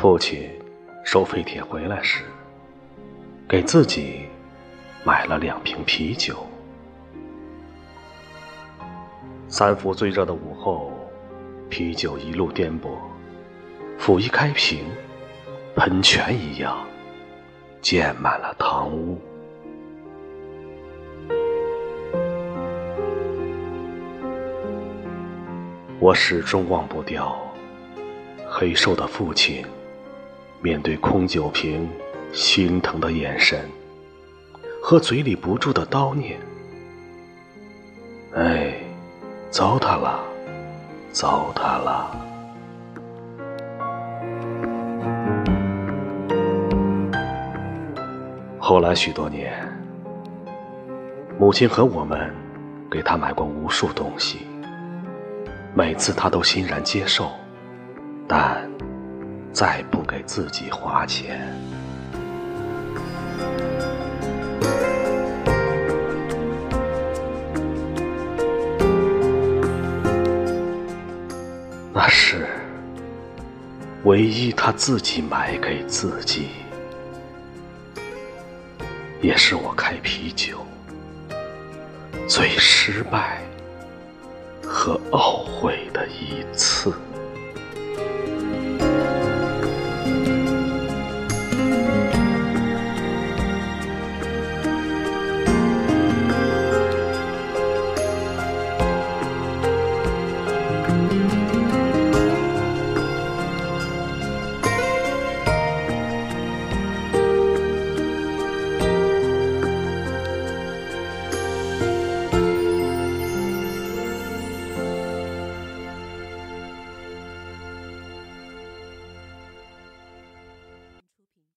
父亲收废铁回来时，给自己买了两瓶啤酒。三伏最热的午后，啤酒一路颠簸，甫一开瓶，喷泉一样溅满了堂屋。我始终忘不掉黑瘦的父亲面对空酒瓶心疼的眼神和嘴里不住的叨念：“哎，糟蹋了，糟蹋了。”后来许多年，母亲和我们给他买过无数东西。每次他都欣然接受，但再不给自己花钱。那是唯一他自己买给自己，也是我开啤酒最失败。和懊悔的一次。